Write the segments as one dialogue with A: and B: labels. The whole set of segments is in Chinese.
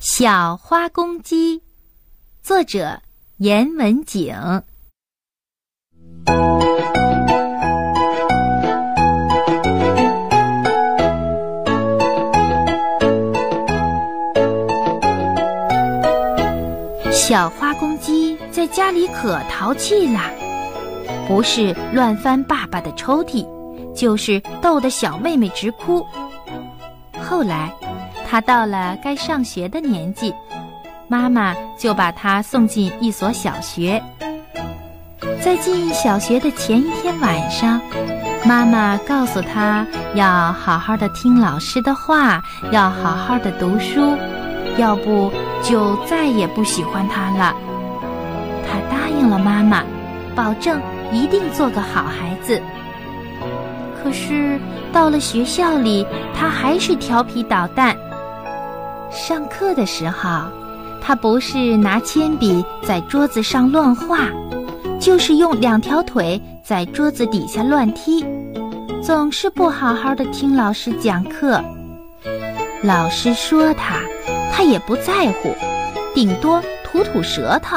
A: 小花公鸡，作者严文景。小花公鸡在家里可淘气啦，不是乱翻爸爸的抽屉，就是逗得小妹妹直哭。后来，他到了该上学的年纪，妈妈就把他送进一所小学。在进小学的前一天晚上，妈妈告诉他要好好的听老师的话，要好好的读书，要不就再也不喜欢他了。他答应了妈妈，保证一定做个好孩子。可是到了学校里，他还是调皮捣蛋。上课的时候，他不是拿铅笔在桌子上乱画，就是用两条腿在桌子底下乱踢，总是不好好的听老师讲课。老师说他，他也不在乎，顶多吐吐舌头。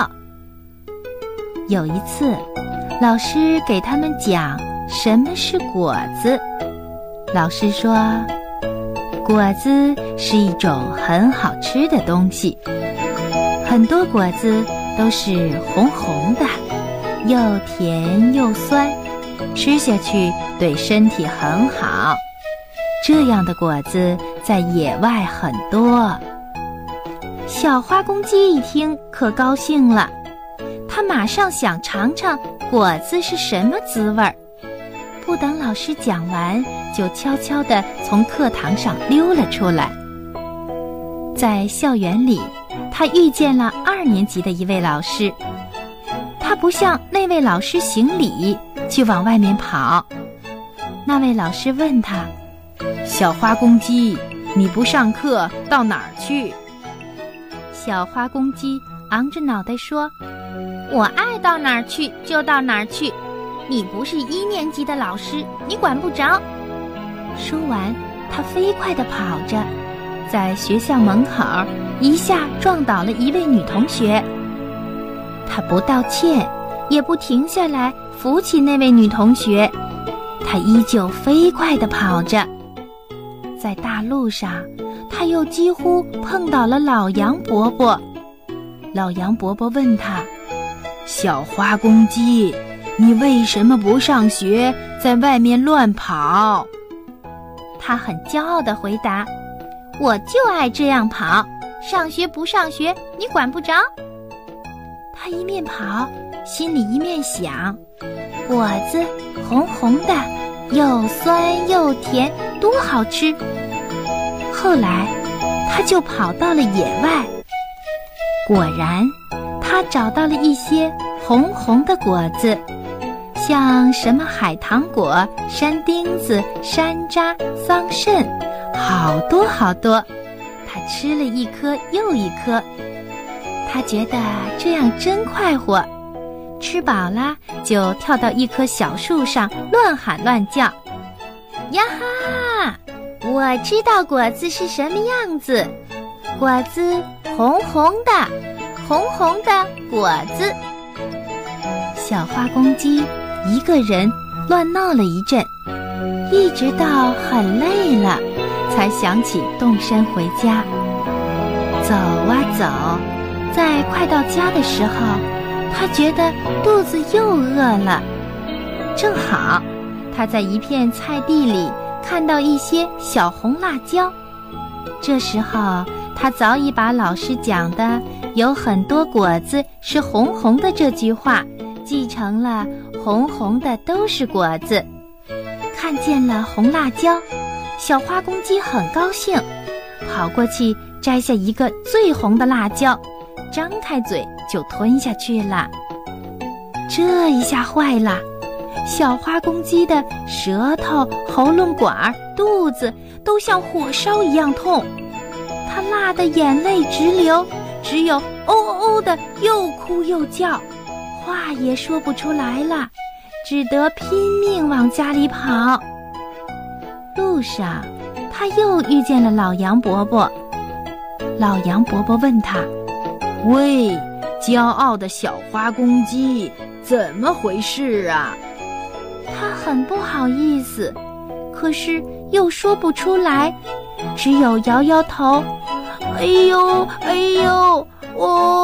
A: 有一次，老师给他们讲。什么是果子？老师说，果子是一种很好吃的东西。很多果子都是红红的，又甜又酸，吃下去对身体很好。这样的果子在野外很多。小花公鸡一听可高兴了，它马上想尝尝果子是什么滋味儿。不等老师讲完，就悄悄地从课堂上溜了出来。在校园里，他遇见了二年级的一位老师。他不向那位老师行礼，就往外面跑。那位老师问他：“
B: 小花公鸡，你不上课到哪儿去？”
A: 小花公鸡昂着脑袋说：“我爱到哪儿去就到哪儿去。”你不是一年级的老师，你管不着。说完，他飞快地跑着，在学校门口一下撞倒了一位女同学。他不道歉，也不停下来扶起那位女同学，他依旧飞快地跑着。在大路上，他又几乎碰倒了老杨伯伯。老杨伯伯问他：“
B: 小花公鸡。”你为什么不上学，在外面乱跑？
A: 他很骄傲地回答：“我就爱这样跑，上学不上学，你管不着。”他一面跑，心里一面想：果子红红的，又酸又甜，多好吃。后来，他就跑到了野外，果然，他找到了一些红红的果子。像什么海棠果、山丁子、山楂、桑葚，好多好多。他吃了一颗又一颗，他觉得这样真快活。吃饱了，就跳到一棵小树上乱喊乱叫：“呀哈！我知道果子是什么样子，果子红红的，红红的果子。”小花公鸡。一个人乱闹了一阵，一直到很累了，才想起动身回家。走啊走，在快到家的时候，他觉得肚子又饿了。正好，他在一片菜地里看到一些小红辣椒。这时候，他早已把老师讲的“有很多果子是红红的”这句话记成了。红红的都是果子，看见了红辣椒，小花公鸡很高兴，跑过去摘下一个最红的辣椒，张开嘴就吞下去了。这一下坏了，小花公鸡的舌头、喉咙管、肚子都像火烧一样痛，它辣得眼泪直流，只有哦哦哦的又哭又叫。话也说不出来了，只得拼命往家里跑。路上，他又遇见了老杨伯伯。
B: 老杨伯伯问他：“喂，骄傲的小花公鸡，怎么回事啊？”
A: 他很不好意思，可是又说不出来，只有摇摇头。哎呦，哎呦，哦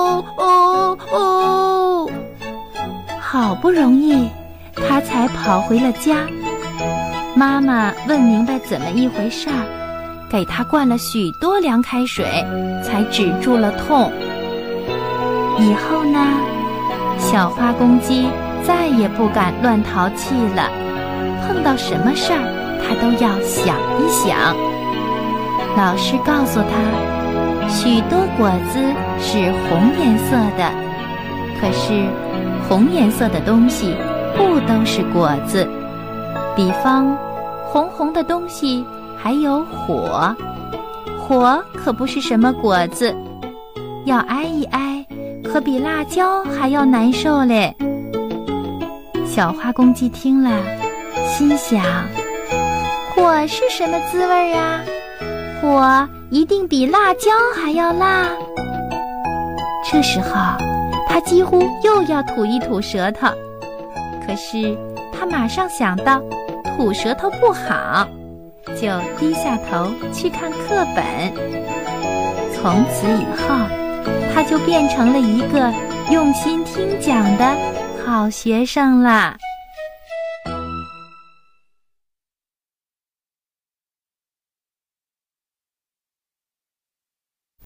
B: 不容易，他才跑回了家。妈妈问明白怎么一回事儿，给他灌了许多凉开水，才止住了痛。以后呢，小花公鸡再也不敢乱淘气了。碰到什么事儿，他都要想一想。老师告诉他，许多果子是红颜色的，可是红颜色的东西不都是果子。比方，红红的东西还有火，火可不是什么果子，要挨一挨，可比辣椒还要难受嘞。小花公鸡听了，心想：
A: 火是什么滋味儿啊？火一定比辣椒还要辣。
B: 这时候，几乎又要吐一吐舌头，可是他马上想到。吐舌头不好，就低下头去看课本。从此以后，他就变成了一个用心听讲的好学生了。